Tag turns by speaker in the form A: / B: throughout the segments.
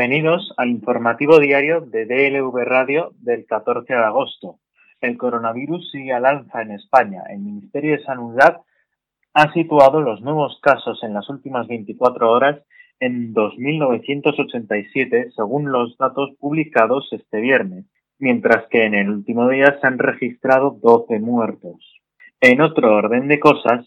A: Bienvenidos al informativo diario de DLV Radio del 14 de agosto. El coronavirus sigue al alza en España. El Ministerio de Sanidad ha situado los nuevos casos en las últimas 24 horas en 2.987, según los datos publicados este viernes, mientras que en el último día se han registrado 12 muertos. En otro orden de cosas,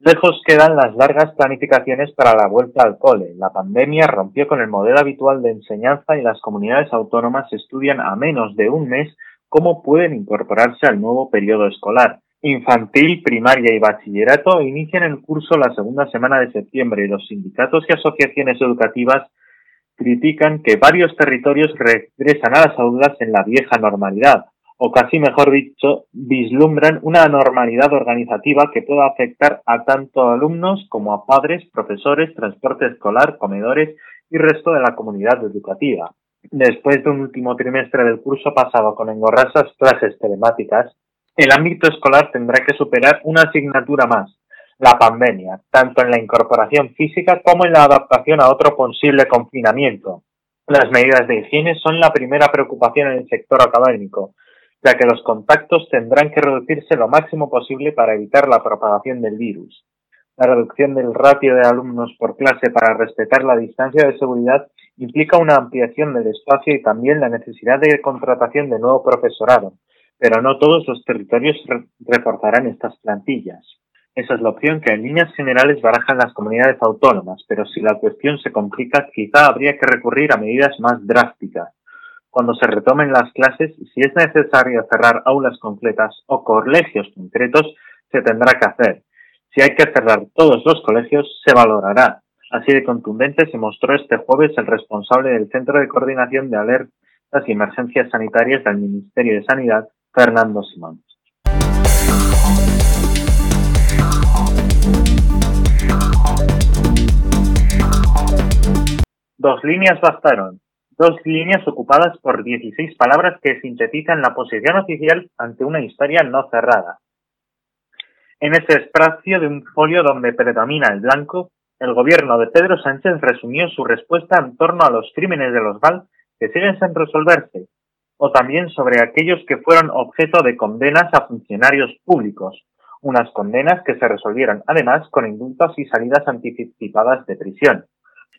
A: lejos quedan las largas planificaciones para la vuelta al cole. La pandemia rompió con el modelo habitual de enseñanza y las comunidades autónomas estudian a menos de un mes cómo pueden incorporarse al nuevo periodo escolar. Infantil, primaria y bachillerato inician el curso la segunda semana de septiembre y los sindicatos y asociaciones educativas critican que varios territorios regresan a las aulas en la vieja normalidad, o casi mejor dicho, vislumbran una normalidad organizativa que pueda afectar a tanto alumnos como a padres, profesores, transporte escolar, comedores y resto de la comunidad educativa. Después de un último trimestre del curso pasado con engorrosas clases telemáticas, el ámbito escolar tendrá que superar una asignatura más, la pandemia, tanto en la incorporación física como en la adaptación a otro posible confinamiento. Las medidas de higiene son la primera preocupación en el sector académico, ya que los contactos tendrán que reducirse lo máximo posible para evitar la propagación del virus. La reducción del ratio de alumnos por clase para respetar la distancia de seguridad implica una ampliación del espacio y también la necesidad de contratación de nuevo profesorado, pero no todos los territorios reforzarán estas plantillas. Esa es la opción que en líneas generales barajan las comunidades autónomas, pero si la cuestión se complica, quizá habría que recurrir a medidas más drásticas cuando se retomen las clases, si es necesario cerrar aulas completas o colegios concretos, se tendrá que hacer. Si hay que cerrar todos los colegios, se valorará. Así de contundente se mostró este jueves el responsable del Centro de Coordinación de Alertas y Emergencias Sanitarias del Ministerio de Sanidad, Fernando Simón. Dos líneas bastaron dos líneas ocupadas por 16 palabras que sintetizan la posición oficial ante una historia no cerrada. En ese espacio de un folio donde predomina el blanco, el gobierno de Pedro Sánchez resumió su respuesta en torno a los crímenes de los GAL que siguen sin resolverse, o también sobre aquellos que fueron objeto de condenas a funcionarios públicos, unas condenas que se resolvieron además con indultos y salidas anticipadas de prisión.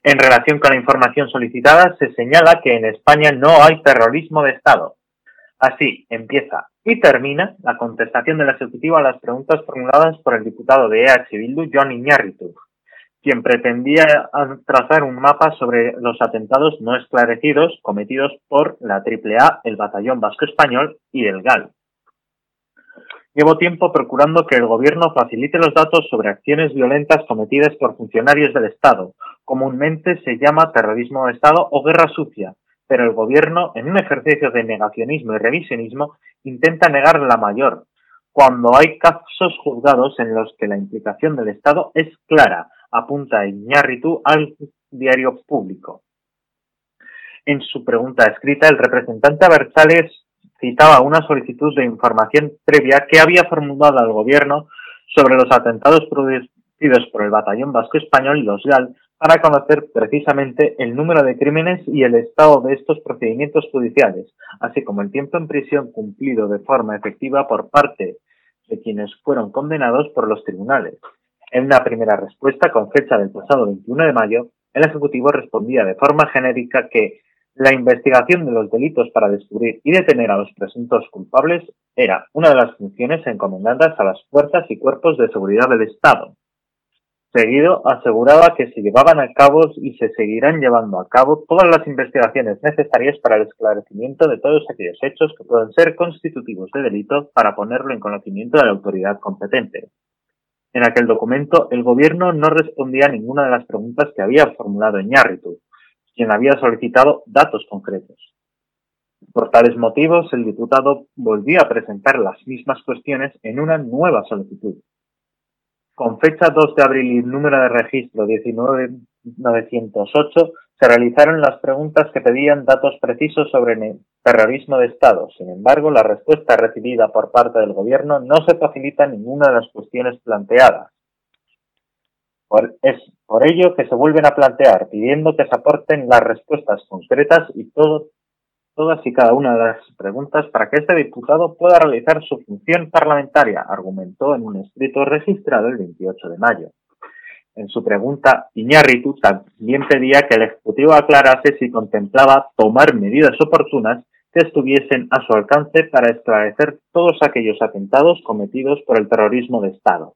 A: En relación con la información solicitada, se señala que en España no hay terrorismo de Estado. Así empieza y termina la contestación del Ejecutivo a las preguntas formuladas por el diputado de EH Bildu, John Iñárritu, quien pretendía trazar un mapa sobre los atentados no esclarecidos cometidos por la AAA, el Batallón Vasco Español y el GAL. Llevo tiempo procurando que el Gobierno facilite los datos sobre acciones violentas cometidas por funcionarios del Estado. Comúnmente se llama terrorismo de Estado o guerra sucia, pero el Gobierno, en un ejercicio de negacionismo y revisionismo, intenta negar la mayor, cuando hay casos juzgados en los que la implicación del Estado es clara, apunta Iñárritu al diario público. En su pregunta escrita, el representante Bersales citaba una solicitud de información previa que había formulado al gobierno sobre los atentados producidos por el Batallón Vasco Español y los GAL para conocer precisamente el número de crímenes y el estado de estos procedimientos judiciales, así como el tiempo en prisión cumplido de forma efectiva por parte de quienes fueron condenados por los tribunales. En una primera respuesta con fecha del pasado 21 de mayo, el Ejecutivo respondía de forma genérica que la investigación de los delitos para descubrir y detener a los presuntos culpables era una de las funciones encomendadas a las fuerzas y cuerpos de seguridad del Estado. Seguido, aseguraba que se llevaban a cabo y se seguirán llevando a cabo todas las investigaciones necesarias para el esclarecimiento de todos aquellos hechos que puedan ser constitutivos de delito para ponerlo en conocimiento de la autoridad competente. En aquel documento, el Gobierno no respondía a ninguna de las preguntas que había formulado Iñárritu, quien había solicitado datos concretos. Por tales motivos, el diputado volvió a presentar las mismas cuestiones en una nueva solicitud. Con fecha 2 de abril y número de registro 19908, se realizaron las preguntas que pedían datos precisos sobre el terrorismo de Estado. Sin embargo, la respuesta recibida por parte del Gobierno no se facilita ninguna de las cuestiones planteadas. Es por ello que se vuelven a plantear, pidiendo que se aporten las respuestas concretas y todas y cada una de las preguntas para que este diputado pueda realizar su función parlamentaria, argumentó en un escrito registrado el 28 de mayo. En su pregunta, Iñárritu también pedía que el Ejecutivo aclarase si contemplaba tomar medidas oportunas que estuviesen a su alcance para esclarecer todos aquellos atentados cometidos por el terrorismo de Estado.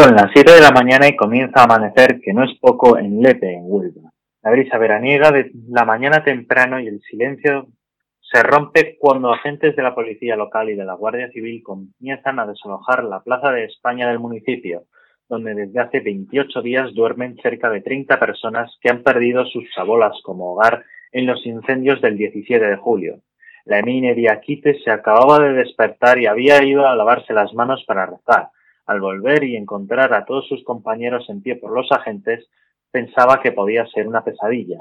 A: Son las 7 de la mañana y comienza a amanecer, que no es poco, en Lepe, en Huelva. La brisa veraniega de la mañana temprano y el silencio se rompe cuando agentes de la policía local y de la Guardia Civil comienzan a desalojar la Plaza de España del municipio, donde desde hace 28 días duermen cerca de 30 personas que han perdido sus chabolas como hogar en los incendios del 17 de julio. La Emine Diaquite se acababa de despertar y había ido a lavarse las manos para rezar. Al volver y encontrar a todos sus compañeros en pie por los agentes, pensaba que podía ser una pesadilla.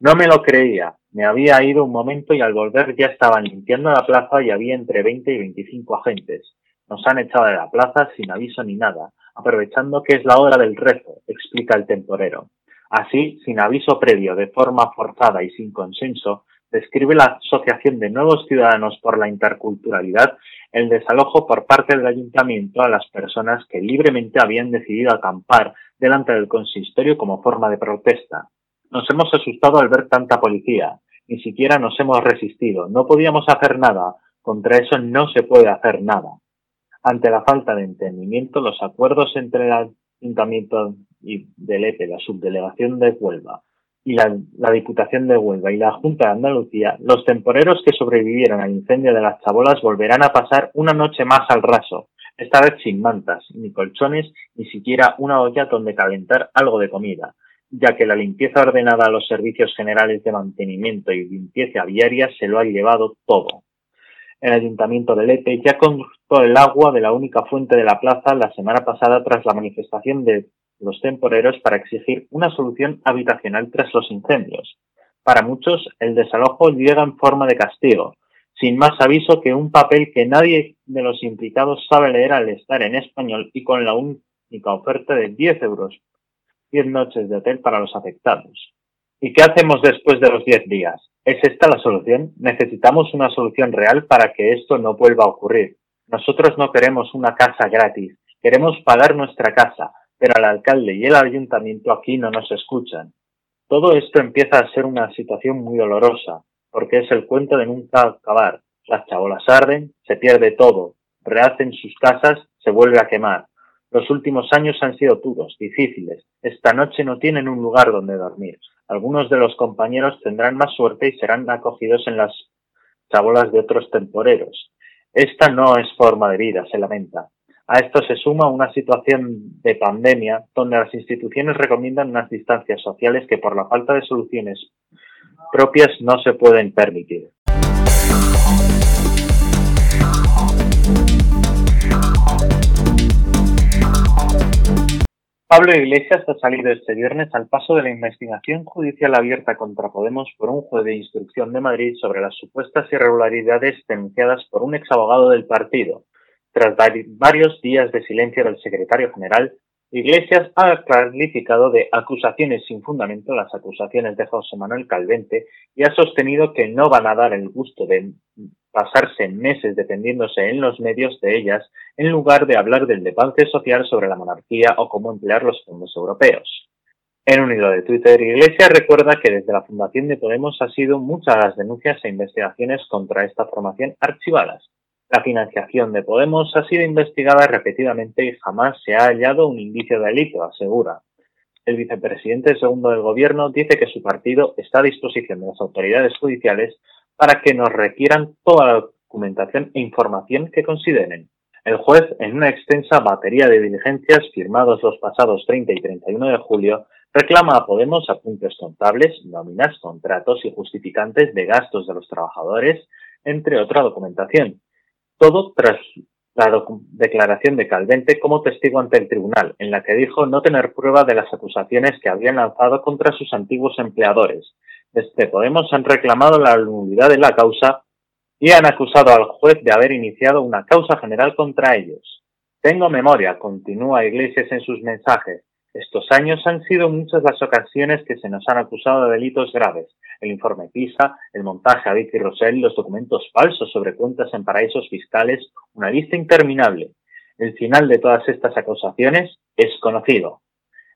A: No me lo creía. Me había ido un momento y al volver ya estaban limpiando la plaza y había entre 20 y 25 agentes. Nos han echado de la plaza sin aviso ni nada, aprovechando que es la hora del rezo, explica el temporero. Así, sin aviso previo, de forma forzada y sin consenso, describe la Asociación de Nuevos Ciudadanos por la Interculturalidad el desalojo por parte del ayuntamiento a las personas que libremente habían decidido acampar delante del consistorio como forma de protesta. Nos hemos asustado al ver tanta policía. Ni siquiera nos hemos resistido. No podíamos hacer nada. Contra eso no se puede hacer nada. Ante la falta de entendimiento, los acuerdos entre el Ayuntamiento y del EPE, la Subdelegación de Huelva, y la, la, Diputación de Huelva y la Junta de Andalucía, los temporeros que sobrevivieron al incendio de las chabolas volverán a pasar una noche más al raso, esta vez sin mantas, ni colchones, ni siquiera una olla donde calentar algo de comida ya que la limpieza ordenada a los servicios generales de mantenimiento y limpieza viaria se lo ha llevado todo. El Ayuntamiento de Lete ya cortó el agua de la única fuente de la plaza la semana pasada tras la manifestación de los temporeros para exigir una solución habitacional tras los incendios. Para muchos, el desalojo llega en forma de castigo, sin más aviso que un papel que nadie de los implicados sabe leer al estar en español y con la única oferta de 10 euros 10 noches de hotel para los afectados. ¿Y qué hacemos después de los 10 días? ¿Es esta la solución? Necesitamos una solución real para que esto no vuelva a ocurrir. Nosotros no queremos una casa gratis, queremos pagar nuestra casa, pero el alcalde y el ayuntamiento aquí no nos escuchan. Todo esto empieza a ser una situación muy dolorosa, porque es el cuento de nunca acabar. Las chabolas arden, se pierde todo, rehacen sus casas, se vuelve a quemar. Los últimos años han sido duros, difíciles. Esta noche no tienen un lugar donde dormir. Algunos de los compañeros tendrán más suerte y serán acogidos en las chabolas de otros temporeros. Esta no es forma de vida, se lamenta. A esto se suma una situación de pandemia donde las instituciones recomiendan unas distancias sociales que por la falta de soluciones propias no se pueden permitir. Pablo Iglesias ha salido este viernes al paso de la investigación judicial abierta contra Podemos por un juez de instrucción de Madrid sobre las supuestas irregularidades denunciadas por un exabogado del partido. Tras varios días de silencio del secretario general, Iglesias ha calificado de acusaciones sin fundamento las acusaciones de José Manuel Calvente y ha sostenido que no van a dar el gusto de pasarse meses defendiéndose en los medios de ellas en lugar de hablar del debate social sobre la monarquía o cómo emplear los fondos europeos. En un hilo de Twitter, Iglesias recuerda que desde la fundación de Podemos ha sido muchas las denuncias e investigaciones contra esta formación archivadas, la financiación de Podemos ha sido investigada repetidamente y jamás se ha hallado un indicio de delito, asegura. El vicepresidente segundo del gobierno dice que su partido está a disposición de las autoridades judiciales para que nos requieran toda la documentación e información que consideren. El juez, en una extensa batería de diligencias firmados los pasados 30 y 31 de julio, reclama a Podemos apuntes contables, nóminas, contratos y justificantes de gastos de los trabajadores, entre otra documentación, todo tras la declaración de Calvente como testigo ante el tribunal, en la que dijo no tener prueba de las acusaciones que habían lanzado contra sus antiguos empleadores. Desde Podemos han reclamado la nulidad de la causa y han acusado al juez de haber iniciado una causa general contra ellos. Tengo memoria, continúa Iglesias en sus mensajes. Estos años han sido muchas las ocasiones que se nos han acusado de delitos graves. El informe PISA, el montaje a Vicky Rosell, los documentos falsos sobre cuentas en paraísos fiscales, una lista interminable. El final de todas estas acusaciones es conocido.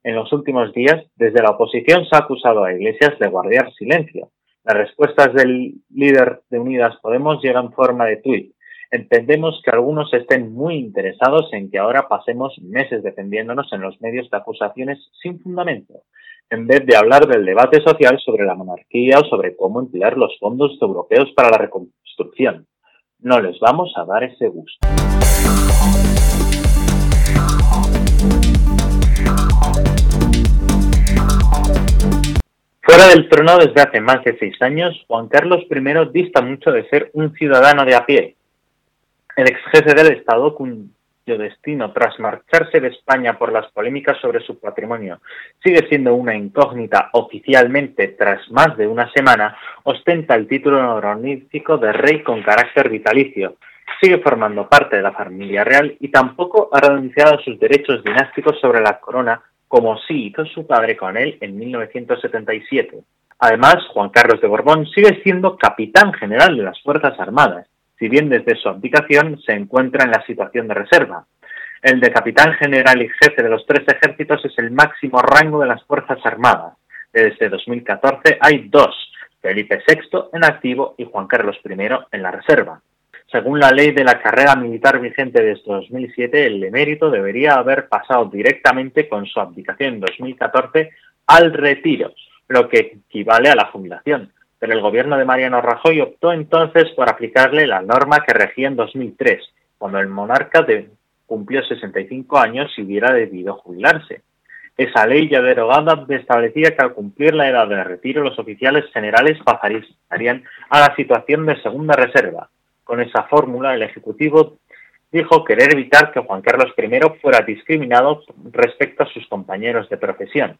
A: En los últimos días, desde la oposición se ha acusado a Iglesias de guardar silencio. Las respuestas del líder de Unidas Podemos llegan en forma de tuit. Entendemos que algunos estén muy interesados en que ahora pasemos meses defendiéndonos en los medios de acusaciones sin fundamento, en vez de hablar del debate social sobre la monarquía o sobre cómo emplear los fondos europeos para la reconstrucción. No les vamos a dar ese gusto. Fuera del trono desde hace más de seis años, Juan Carlos I dista mucho de ser un ciudadano de a pie, el ex jefe del Estado, cuyo destino tras marcharse de España por las polémicas sobre su patrimonio sigue siendo una incógnita oficialmente tras más de una semana, ostenta el título honorífico de rey con carácter vitalicio. Sigue formando parte de la familia real y tampoco ha renunciado a sus derechos dinásticos sobre la corona, como sí hizo su padre con él en 1977. Además, Juan Carlos de Borbón sigue siendo capitán general de las Fuerzas Armadas si bien desde su abdicación se encuentra en la situación de reserva. El de capitán general y jefe de los tres ejércitos es el máximo rango de las Fuerzas Armadas. Desde 2014 hay dos, Felipe VI en activo y Juan Carlos I en la reserva. Según la ley de la carrera militar vigente desde 2007, el emérito debería haber pasado directamente con su abdicación en 2014 al retiro, lo que equivale a la jubilación pero el gobierno de Mariano Rajoy optó entonces por aplicarle la norma que regía en 2003, cuando el monarca cumplió 65 años y hubiera debido jubilarse. Esa ley ya derogada establecía que al cumplir la edad de retiro los oficiales generales pasarían a la situación de segunda reserva. Con esa fórmula el Ejecutivo dijo querer evitar que Juan Carlos I fuera discriminado respecto a sus compañeros de profesión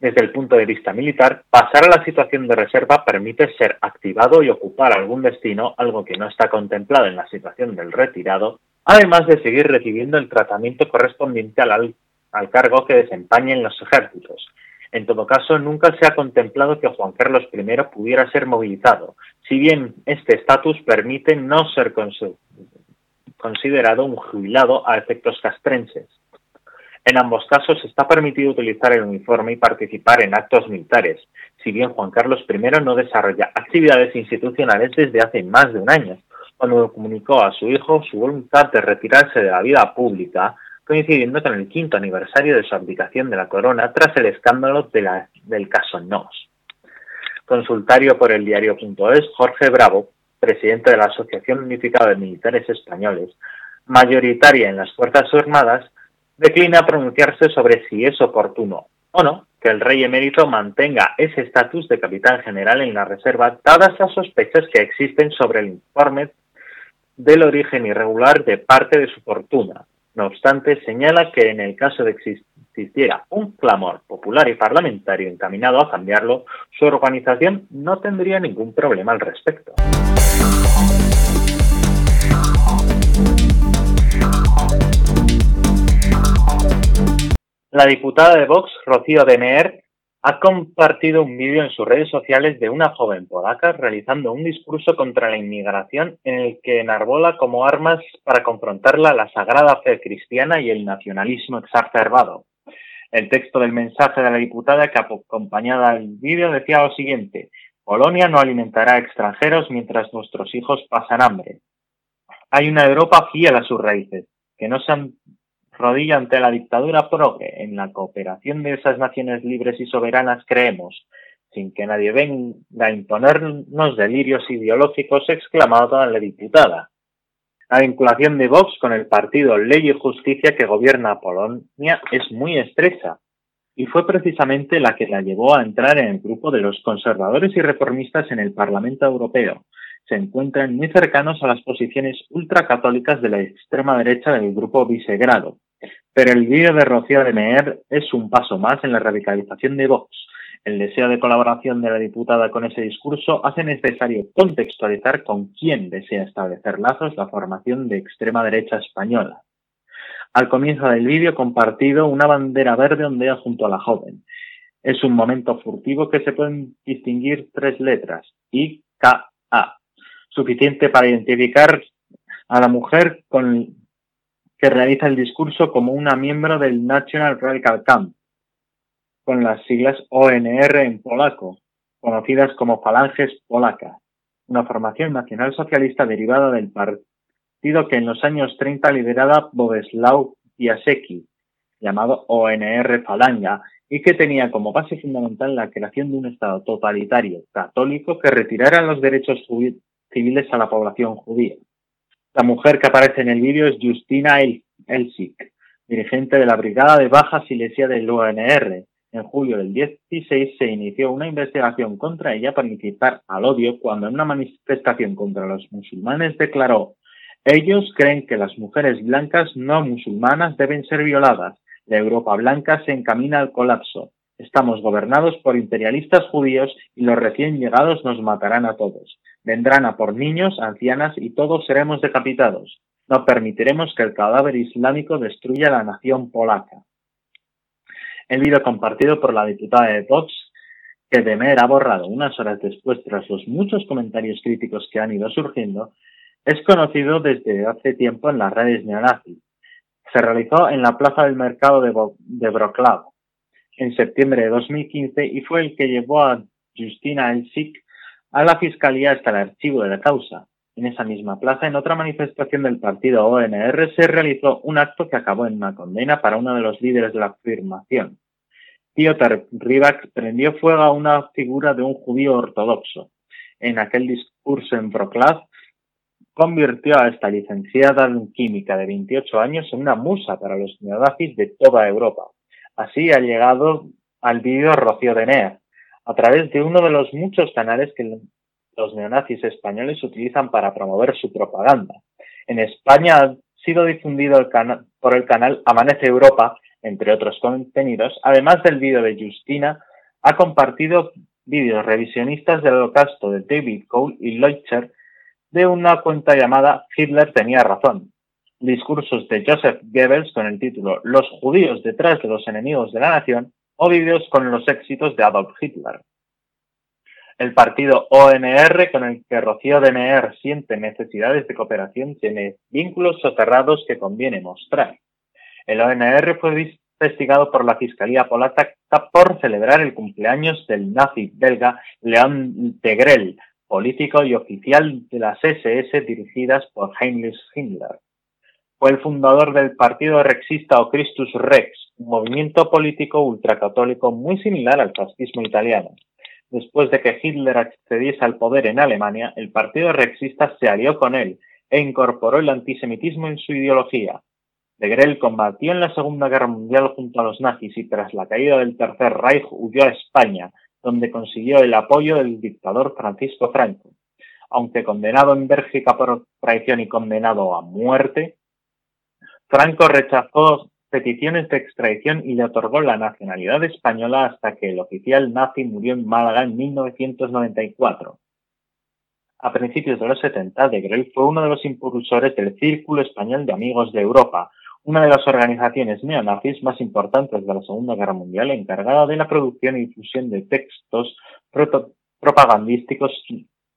A: desde el punto de vista militar, pasar a la situación de reserva permite ser activado y ocupar algún destino, algo que no está contemplado en la situación del retirado, además de seguir recibiendo el tratamiento correspondiente al, cargo que desempeña en los ejércitos. En todo caso, nunca se ha contemplado que Juan Carlos I pudiera ser movilizado, si bien este estatus permite no ser considerado un jubilado a efectos castrenses. En ambos casos está permitido utilizar el uniforme y participar en actos militares, si bien Juan Carlos I no desarrolla actividades institucionales desde hace más de un año, cuando comunicó a su hijo su voluntad de retirarse de la vida pública, coincidiendo con el quinto aniversario de su abdicación de la corona tras el escándalo del caso NOS. Consultario por el diario.es, Jorge Bravo, presidente de la Asociación Unificada de Militares Españoles, mayoritaria en las Fuerzas Armadas, declina pronunciarse sobre si es oportuno o no que el rey emérito mantenga ese estatus de capitán general en la reserva, dadas las sospechas que existen sobre el informe del origen irregular de parte de su fortuna. No obstante, señala que en el caso de que existiera un clamor popular y parlamentario encaminado a cambiarlo, su organización no tendría ningún problema al respecto. La diputada de Vox, Rocío Demer, ha compartido un vídeo en sus redes sociales de una joven polaca realizando un discurso contra la inmigración en el que enarbola como armas para confrontarla la sagrada fe cristiana y el nacionalismo exacerbado. El texto del mensaje de la diputada que acompañada al vídeo decía lo siguiente, Polonia no alimentará a extranjeros mientras nuestros hijos pasan hambre. Hay una Europa fiel a sus raíces, que no se han rodilla ante la dictadura progre. En la cooperación de esas naciones libres y soberanas creemos, sin que nadie venga a imponernos delirios ideológicos, exclamaba la diputada. La vinculación de Vox con el partido Ley y Justicia que gobierna Polonia es muy estrecha y fue precisamente la que la llevó a entrar en el grupo de los conservadores y reformistas en el Parlamento Europeo. Se encuentran muy cercanos a las posiciones ultracatólicas de la extrema derecha del grupo Visegrado. Pero el vídeo de Rocío de Meher es un paso más en la radicalización de Vox. El deseo de colaboración de la diputada con ese discurso hace necesario contextualizar con quién desea establecer lazos la formación de extrema derecha española. Al comienzo del vídeo compartido, una bandera verde ondea junto a la joven. Es un momento furtivo que se pueden distinguir tres letras, I, K, A, suficiente para identificar a la mujer con, que realiza el discurso como una miembro del National Radical Camp, con las siglas ONR en polaco, conocidas como Falanges Polacas, una formación nacional socialista derivada del partido que en los años 30 lideraba Boleslaw Piasecki, llamado ONR Falanga, y que tenía como base fundamental la creación de un Estado totalitario católico que retirara los derechos civiles a la población judía. La mujer que aparece en el vídeo es Justina Elsik, dirigente de la Brigada de Baja Silesia del UNR. En julio del 16 se inició una investigación contra ella para incitar al odio cuando en una manifestación contra los musulmanes declaró ellos creen que las mujeres blancas no musulmanas deben ser violadas. La Europa blanca se encamina al colapso. Estamos gobernados por imperialistas judíos y los recién llegados nos matarán a todos. Vendrán a por niños, ancianas y todos seremos decapitados. No permitiremos que el cadáver islámico destruya la nación polaca. El vídeo compartido por la diputada de Vox, que Demer ha borrado unas horas después tras los muchos comentarios críticos que han ido surgiendo, es conocido desde hace tiempo en las redes neonazis. Se realizó en la Plaza del Mercado de, de en septiembre de 2015 y fue el que llevó a Justina Elsik a la Fiscalía hasta el archivo de la causa. En esa misma plaza, en otra manifestación del partido ONR, se realizó un acto que acabó en una condena para uno de los líderes de la afirmación. Piotr Rivak prendió fuego a una figura de un judío ortodoxo. En aquel discurso en Wrocław, convirtió a esta licenciada en química de 28 años en una musa para los neonazis de toda Europa. Así ha llegado al vídeo Rocío de Nea, a través de uno de los muchos canales que los neonazis españoles utilizan para promover su propaganda. En España ha sido difundido por el canal Amanece Europa, entre otros contenidos, además del vídeo de Justina, ha compartido vídeos revisionistas del holocausto de David Cole y Leuchter de una cuenta llamada Hitler tenía razón, discursos de Joseph Goebbels con el título Los judíos detrás de los enemigos de la nación o con los éxitos de Adolf Hitler. El partido ONR, con el que Rocío de siente necesidades de cooperación, tiene vínculos soterrados que conviene mostrar. El ONR fue investigado por la Fiscalía Polaca por celebrar el cumpleaños del nazi belga León de Grell, político y oficial de las SS dirigidas por Heinrich Himmler. Fue el fundador del partido rexista o Christus Rex, un movimiento político ultracatólico muy similar al fascismo italiano. Después de que Hitler accediese al poder en Alemania, el partido rexista se alió con él e incorporó el antisemitismo en su ideología. De Grell combatió en la Segunda Guerra Mundial junto a los nazis y tras la caída del Tercer Reich huyó a España, donde consiguió el apoyo del dictador Francisco Franco. Aunque condenado en Bélgica por traición y condenado a muerte, Franco rechazó peticiones de extradición y le otorgó la nacionalidad española hasta que el oficial nazi murió en Málaga en 1994. A principios de los 70, de Grey fue uno de los impulsores del Círculo Español de Amigos de Europa, una de las organizaciones neonazis más importantes de la Segunda Guerra Mundial encargada de la producción y difusión de textos propagandísticos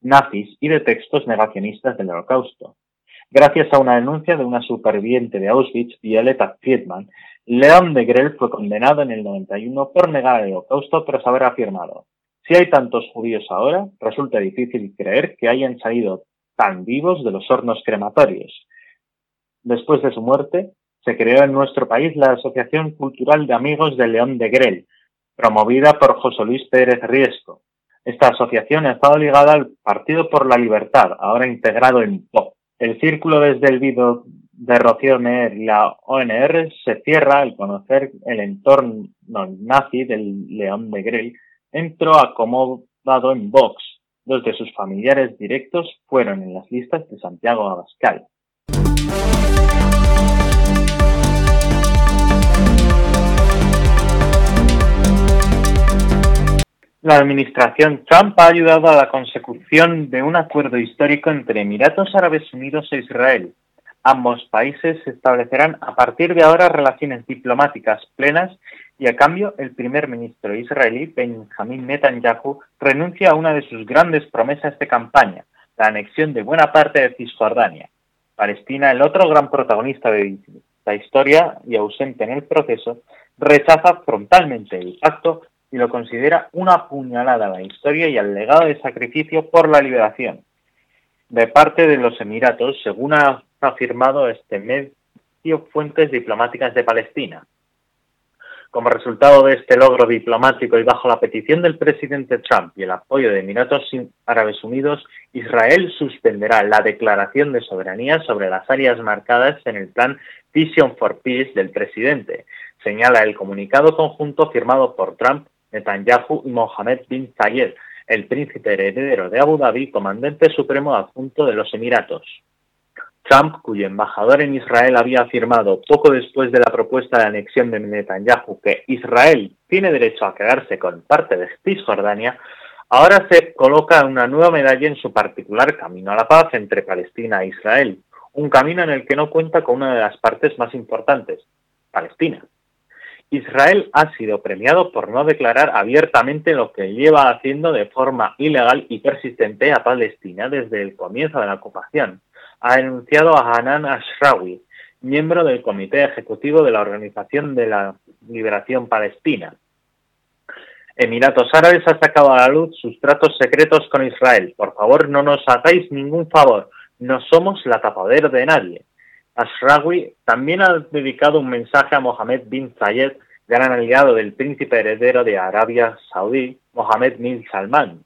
A: nazis y de textos negacionistas del Holocausto. Gracias a una denuncia de una superviviente de Auschwitz, Violeta Friedman, León de Grell fue condenado en el 91 por negar el holocausto tras haber afirmado, si hay tantos judíos ahora, resulta difícil creer que hayan salido tan vivos de los hornos crematorios. Después de su muerte, se creó en nuestro país la Asociación Cultural de Amigos de León de Grell, promovida por José Luis Pérez Riesco. Esta asociación ha estado ligada al Partido por la Libertad, ahora integrado en POP. El círculo desde el video de Rocío Neer y la ONR se cierra al conocer el entorno nazi del León de Grell. Entró acomodado en Vox. Dos de sus familiares directos fueron en las listas de Santiago Abascal. La administración Trump ha ayudado a la consecución de un acuerdo histórico entre Emiratos Árabes Unidos e Israel. Ambos países establecerán a partir de ahora relaciones diplomáticas plenas y a cambio el primer ministro israelí Benjamin Netanyahu renuncia a una de sus grandes promesas de campaña, la anexión de buena parte de Cisjordania. Palestina, el otro gran protagonista de la historia y ausente en el proceso, rechaza frontalmente el pacto y lo considera una puñalada a la historia y al legado de sacrificio por la liberación. De parte de los Emiratos, según ha afirmado este medio fuentes diplomáticas de Palestina. Como resultado de este logro diplomático y bajo la petición del presidente Trump y el apoyo de Emiratos Árabes Unidos, Israel suspenderá la declaración de soberanía sobre las áreas marcadas en el plan Vision for Peace del presidente, señala el comunicado conjunto firmado por Trump, Netanyahu y Mohammed bin Zayed, el príncipe heredero de Abu Dhabi, comandante supremo adjunto de los Emiratos. Trump, cuyo embajador en Israel había afirmado poco después de la propuesta de anexión de Netanyahu que Israel tiene derecho a quedarse con parte de Cisjordania, ahora se coloca una nueva medalla en su particular camino a la paz entre Palestina e Israel, un camino en el que no cuenta con una de las partes más importantes, Palestina. Israel ha sido premiado por no declarar abiertamente lo que lleva haciendo de forma ilegal y persistente a Palestina desde el comienzo de la ocupación ha denunciado a Hanan Ashrawi, miembro del Comité Ejecutivo de la Organización de la Liberación Palestina. Emiratos Árabes ha sacado a la luz sus tratos secretos con Israel. Por favor, no nos hagáis ningún favor. No somos la tapadera de nadie. Ashrawi también ha dedicado un mensaje a Mohammed bin Zayed, gran aliado del príncipe heredero de Arabia Saudí, Mohammed bin Salman,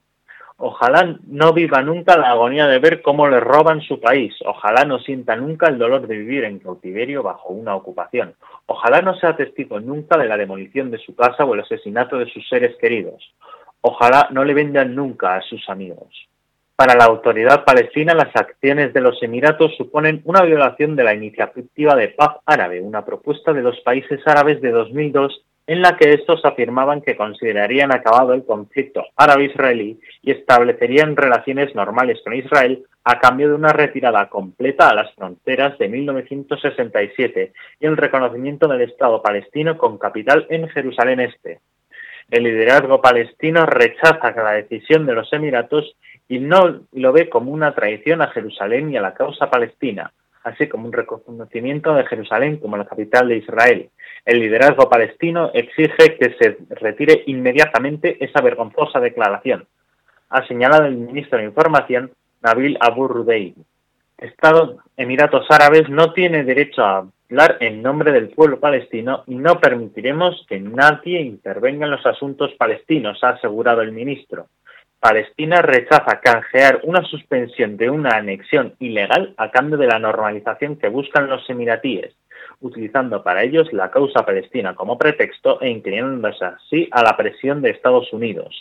A: Ojalá no viva nunca la agonía de ver cómo le roban su país. Ojalá no sienta nunca el dolor de vivir en cautiverio bajo una ocupación. Ojalá no sea testigo nunca de la demolición de su casa o el asesinato de sus seres queridos. Ojalá no le vendan nunca a sus amigos. Para la autoridad palestina, las acciones de los Emiratos suponen una violación de la iniciativa de paz árabe, una propuesta de los países árabes de 2002 en la que estos afirmaban que considerarían acabado el conflicto árabe-israelí y establecerían relaciones normales con Israel a cambio de una retirada completa a las fronteras de 1967 y el reconocimiento del Estado palestino con capital en Jerusalén Este. El liderazgo palestino rechaza la decisión de los Emiratos y no lo ve como una traición a Jerusalén y a la causa palestina, así como un reconocimiento de Jerusalén como la capital de Israel. El liderazgo palestino exige que se retire inmediatamente esa vergonzosa declaración, ha señalado el ministro de Información, Nabil Abu Rudeid. Estado Emiratos Árabes no tiene derecho a hablar en nombre del pueblo palestino y no permitiremos que nadie intervenga en los asuntos palestinos, ha asegurado el ministro. Palestina rechaza canjear una suspensión de una anexión ilegal a cambio de la normalización que buscan los emiratíes, utilizando para ellos la causa palestina como pretexto e inclinándose así a la presión de Estados Unidos.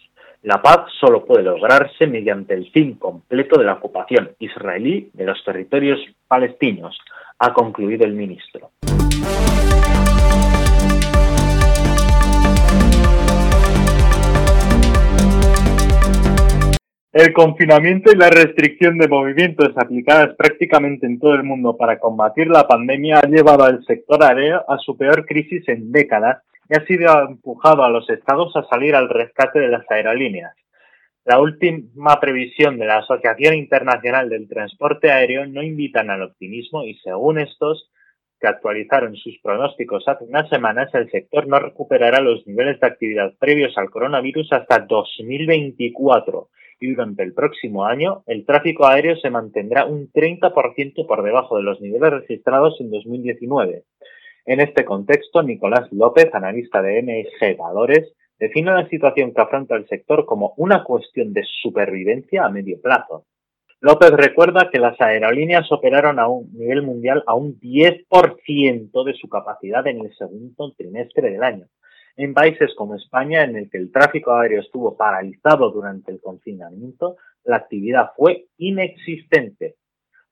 A: La paz solo puede lograrse mediante el fin completo de la ocupación israelí de los territorios palestinos, ha concluido el ministro. El confinamiento y la restricción de movimientos aplicadas prácticamente en todo el mundo para combatir la pandemia ha llevado al sector aéreo a su peor crisis en décadas y ha sido empujado a los estados a salir al rescate de las aerolíneas. La última previsión de la Asociación Internacional del Transporte Aéreo no invitan al optimismo y según estos, que actualizaron sus pronósticos hace unas semanas, el sector no recuperará los niveles de actividad previos al coronavirus hasta 2024 y durante el próximo año el tráfico aéreo se mantendrá un 30% por debajo de los niveles registrados en 2019. En este contexto, Nicolás López, analista de MSG Valores, define la situación que afronta el sector como una cuestión de supervivencia a medio plazo. López recuerda que las aerolíneas operaron a un nivel mundial a un 10% de su capacidad en el segundo trimestre del año, en países como España, en el que el tráfico aéreo estuvo paralizado durante el confinamiento, la actividad fue inexistente.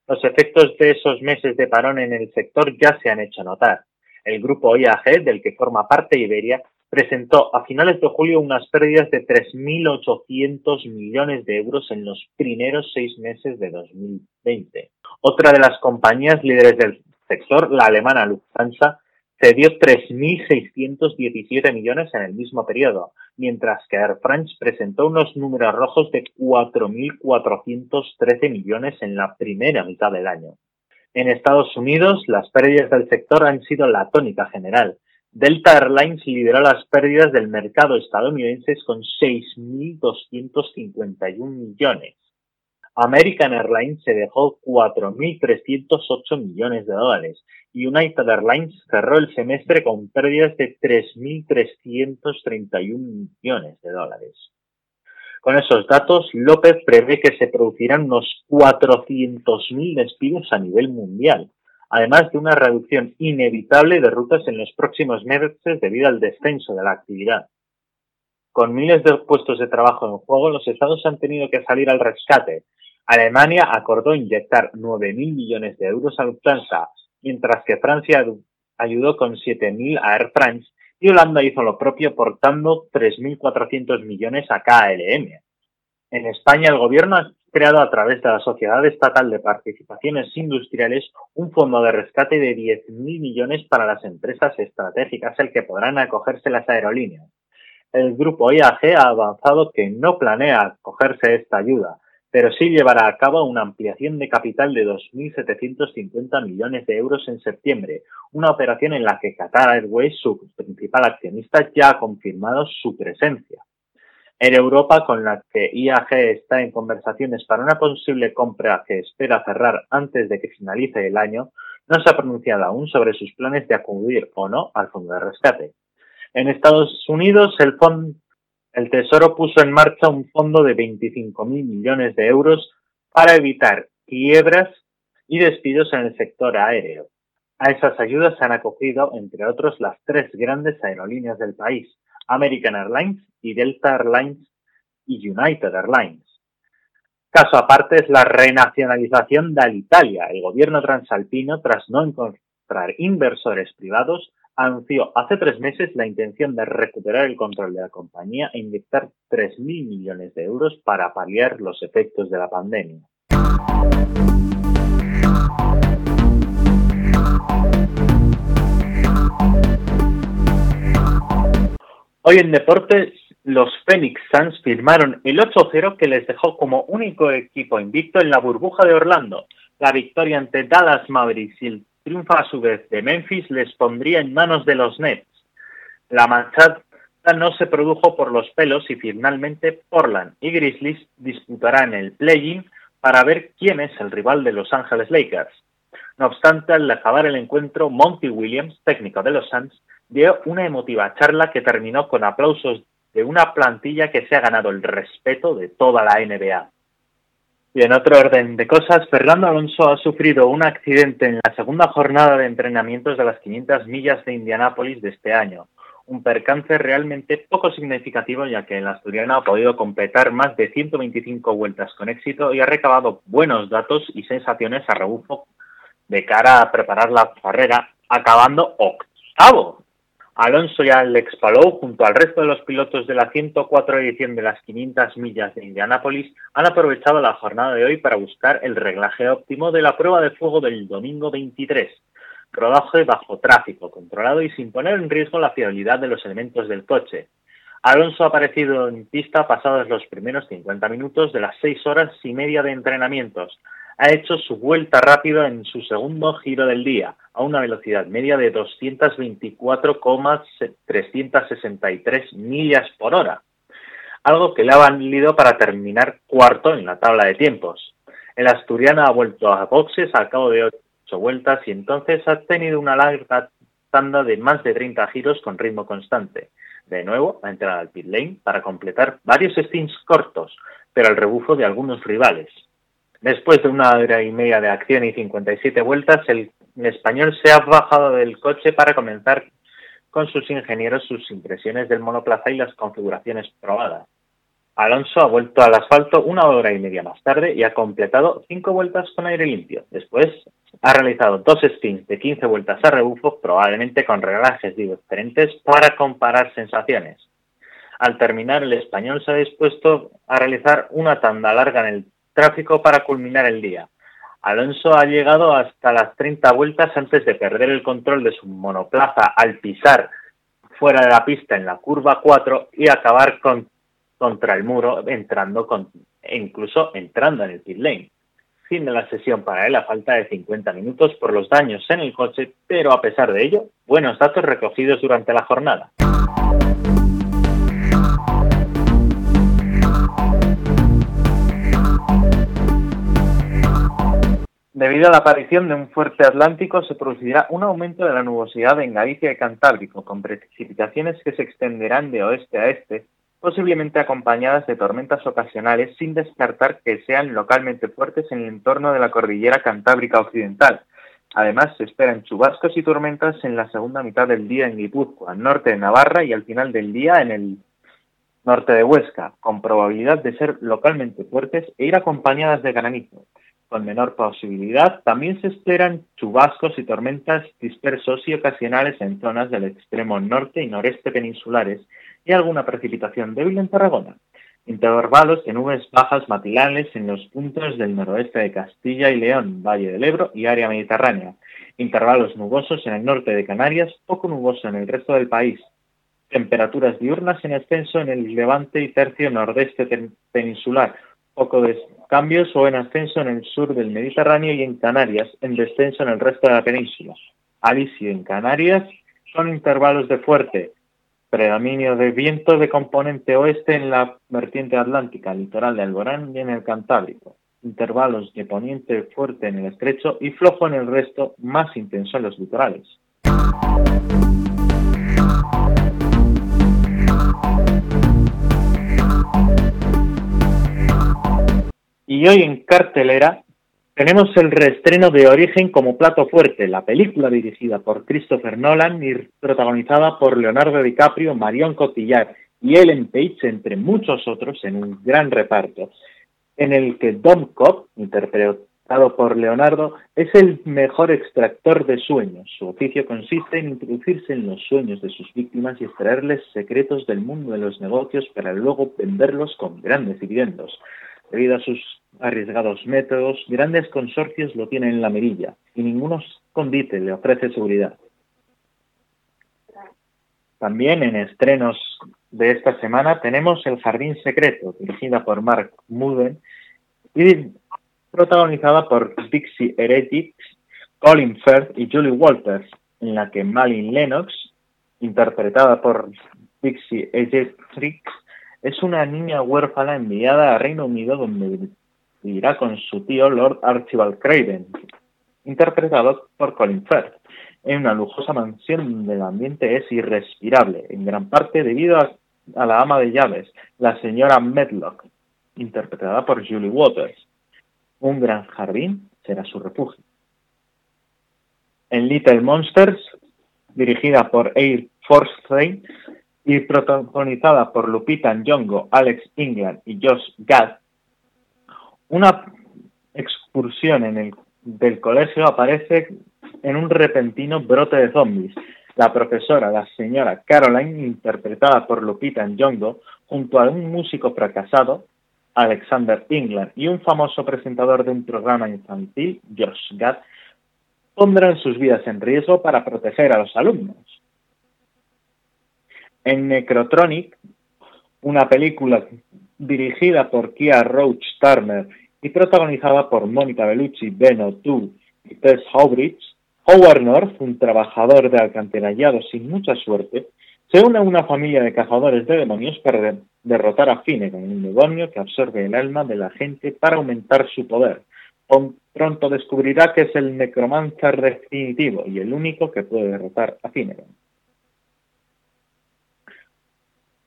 A: Los efectos de esos meses de parón en el sector ya se han hecho notar. El grupo IAG, del que forma parte Iberia, presentó a finales de julio unas pérdidas de 3.800 millones de euros en los primeros seis meses de 2020. Otra de las compañías líderes del sector, la alemana Lufthansa, cedió 3.617 millones en el mismo periodo, mientras que Air France presentó unos números rojos de 4.413 millones en la primera mitad del año. En Estados Unidos, las pérdidas del sector han sido la tónica general, Delta Airlines lideró las pérdidas del mercado estadounidense con 6.251 millones. American Airlines se dejó 4.308 millones de dólares y United Airlines cerró el semestre con pérdidas de 3.331 millones de dólares. Con esos datos, López prevé que se producirán unos 400.000 despidos a nivel mundial, además de una reducción inevitable de rutas en los próximos meses debido al descenso de la actividad. Con miles de puestos de trabajo en juego, los estados han tenido que salir al rescate. Alemania acordó inyectar 9.000 millones de euros a Lufthansa, mientras que Francia ayudó con 7.000 a Air France y Holanda hizo lo propio aportando 3.400 millones a KLM. En España, el gobierno ha creado a través de la Sociedad Estatal de Participaciones Industriales un fondo de rescate de 10.000 millones para las empresas estratégicas, el que podrán acogerse las aerolíneas. El grupo IAG ha avanzado que no planea acogerse esta ayuda, pero sí llevará a cabo una ampliación de capital de 2.750 millones de euros en septiembre, una operación en la que Qatar Airways, su principal accionista, ya ha confirmado su presencia. Air Europa, con la que IAG está en conversaciones para una posible compra que espera cerrar antes de que finalice el año, no se ha pronunciado aún sobre sus planes de acudir o no al fondo de rescate. En Estados Unidos, el, el Tesoro puso en marcha un fondo de 25.000 millones de euros para evitar quiebras y despidos en el sector aéreo. A esas ayudas se han acogido, entre otros, las tres grandes aerolíneas del país, American Airlines y Delta Airlines y United Airlines. Caso aparte es la renacionalización de Alitalia. El gobierno transalpino, tras no encontrar inversores privados, anunció hace tres meses la intención de recuperar el control de la compañía e inyectar 3.000 millones de euros para paliar los efectos de la pandemia. Hoy en deportes, los Phoenix Suns firmaron el 8-0 que les dejó como único equipo invicto en la burbuja de Orlando. La victoria ante Dallas Mavericks y el triunfo a su vez de Memphis les pondría en manos de los Nets. La manchada no se produjo por los pelos y finalmente Portland y Grizzlies disputarán el play-in para ver quién es el rival de Los Ángeles Lakers. No obstante, al acabar el encuentro, Monty Williams, técnico de los Suns, dio una emotiva charla que terminó con aplausos de una plantilla que se ha ganado el respeto de toda la NBA. Y en otro orden de cosas, Fernando Alonso ha sufrido un accidente en la segunda jornada de entrenamientos de las 500 millas de Indianápolis de este año. Un percance realmente poco significativo ya que el asturiano ha podido completar más de 125 vueltas con éxito y ha recabado buenos datos y sensaciones a rebufo de cara a preparar la carrera, acabando octavo Alonso y Alex Palou, junto al resto de los pilotos de la 104 edición de las 500 millas de Indianápolis, han aprovechado la jornada de hoy para buscar el reglaje óptimo de la prueba de fuego del domingo 23. Rodaje bajo tráfico, controlado y sin poner en riesgo la fiabilidad de los elementos del coche. Alonso ha aparecido en pista pasados los primeros 50 minutos de las 6 horas y media de entrenamientos, ha hecho su vuelta rápida en su segundo giro del día, a una velocidad media de 224,363 millas por hora, algo que le ha valido para terminar cuarto en la tabla de tiempos. El asturiano ha vuelto a boxes al cabo de ocho vueltas y entonces ha tenido una larga tanda de más de 30 giros con ritmo constante. De nuevo, ha entrado al pit lane para completar varios stints cortos, pero al rebufo de algunos rivales. Después de una hora y media de acción y 57 vueltas, el español se ha bajado del coche para comenzar con sus ingenieros sus impresiones del monoplaza y las configuraciones probadas. Alonso ha vuelto al asfalto una hora y media más tarde y ha completado cinco vueltas con aire limpio. Después ha realizado dos spins de 15 vueltas a rebufo, probablemente con reglajes diferentes para comparar sensaciones. Al terminar, el español se ha dispuesto a realizar una tanda larga en el tráfico para culminar el día. Alonso ha llegado hasta las 30 vueltas antes de perder el control de su monoplaza al pisar fuera de la pista en la curva 4 y acabar con contra el muro, entrando con, e incluso entrando en el pit lane. Fin de la sesión para él a falta de 50 minutos por los daños en el coche, pero a pesar de ello, buenos datos recogidos durante la jornada. Debido a la aparición de un fuerte atlántico, se producirá un aumento de la nubosidad en Galicia y Cantábrico, con precipitaciones que se extenderán de oeste a este, posiblemente acompañadas de tormentas ocasionales, sin descartar que sean localmente fuertes en el entorno de la cordillera Cantábrica Occidental. Además, se esperan chubascos y tormentas en la segunda mitad del día en Guipúzcoa, norte de Navarra y al final del día en el norte de Huesca, con probabilidad de ser localmente fuertes e ir acompañadas de granizo. Con menor posibilidad, también se esperan chubascos y tormentas dispersos y ocasionales en zonas del extremo norte y noreste peninsulares y alguna precipitación débil en Tarragona. Intervalos de nubes bajas matinales en los puntos del noroeste de Castilla y León, Valle del Ebro y área mediterránea. Intervalos nubosos en el norte de Canarias, poco nuboso en el resto del país. Temperaturas diurnas en ascenso en el levante y tercio nordeste peninsular. Poco de cambios o en ascenso en el sur del Mediterráneo y en Canarias, en descenso en el resto de la península. Alisio en Canarias son intervalos de fuerte, predominio de viento de componente oeste en la vertiente atlántica, litoral de Alborán y en el Cantábrico, intervalos de poniente fuerte en el estrecho y flojo en el resto, más intenso en los litorales. Y hoy en cartelera tenemos el reestreno de Origen como plato fuerte, la película dirigida por Christopher Nolan y protagonizada por Leonardo DiCaprio, Marion Cotillard y Ellen Page, entre muchos otros, en un gran reparto, en el que Dom Cobb, interpretado por Leonardo, es el mejor extractor de sueños. Su oficio consiste en introducirse en los sueños de sus víctimas y extraerles secretos del mundo de los negocios para luego venderlos con grandes dividendos. Debido a sus arriesgados métodos, grandes consorcios lo tienen en la mirilla y ninguno escondite le ofrece seguridad. También en estrenos de esta semana tenemos El Jardín Secreto, dirigida por Mark Muden y protagonizada por Dixie Heretics, Colin Firth y Julie Walters, en la que Malin Lennox, interpretada por Dixie Heretics, es una niña huérfana enviada a Reino Unido donde vivirá con su tío Lord Archibald Craven, interpretado por Colin Firth. En una lujosa mansión donde el ambiente es irrespirable, en gran parte debido a, la ama de llaves, la señora Medlock, interpretada por Julie Waters. Un gran jardín será su refugio. En Little Monsters, dirigida por Air Forsyth, y protagonizada por Lupita Nyong'o, Alex England y Josh Gad, una excursión en el, del colegio aparece en un repentino brote de zombies. La profesora, la señora Caroline, interpretada por Lupita Nyong'o, junto a un músico fracasado, Alexander England, y un famoso presentador de un programa infantil, Josh Gad, pondrán sus vidas en riesgo para proteger a los alumnos. En Necrotronic, una película dirigida por Kia Roach Turner y protagonizada por Mónica Bellucci, Ben O'Toole y Tess Howbridge, Howard North, un trabajador de alcantarillado sin mucha suerte, se une a una familia de cazadores de demonios para derrotar a Finnegan, un demonio que absorbe el alma de la gente para aumentar su poder. Pronto descubrirá que es el necromancer definitivo y el único que puede derrotar a Finnegan.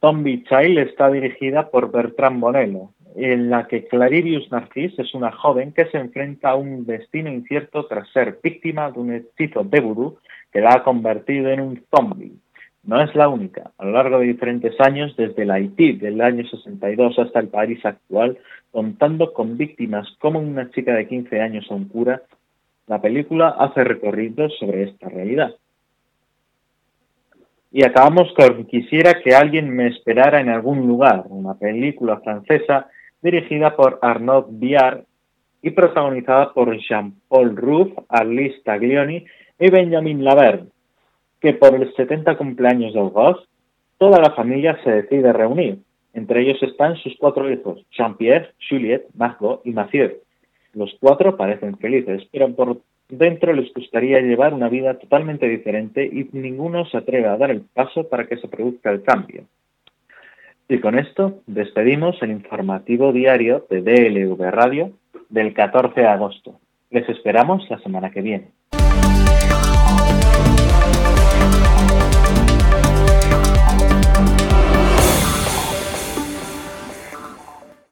A: Zombie Child está dirigida por Bertrand Bonello, en la que Claririus Narcis es una joven que se enfrenta a un destino incierto tras ser víctima de un hechizo de vudú que la ha convertido en un zombie. no es la única. A lo largo de diferentes años, desde el Haití del año 62 hasta el París actual, contando con víctimas como una chica de 15 años a un cura, la película hace recorridos sobre esta realidad. Y acabamos con Quisiera que alguien me esperara en algún lugar, una película francesa dirigida por Arnaud Biard y protagonizada por Jean-Paul Rouff, Alice Taglioni y Benjamin Laverne, que por el 70 cumpleaños del Ross, toda la familia se decide reunir. Entre ellos están sus cuatro hijos, Jean-Pierre, Juliette, Margot y Mathieu. Los cuatro parecen felices, pero por dentro les gustaría llevar una vida totalmente diferente y ninguno se atreve a dar el paso para que se produzca el cambio. Y con esto despedimos el informativo diario de DLV Radio del 14 de agosto. Les esperamos la semana que viene.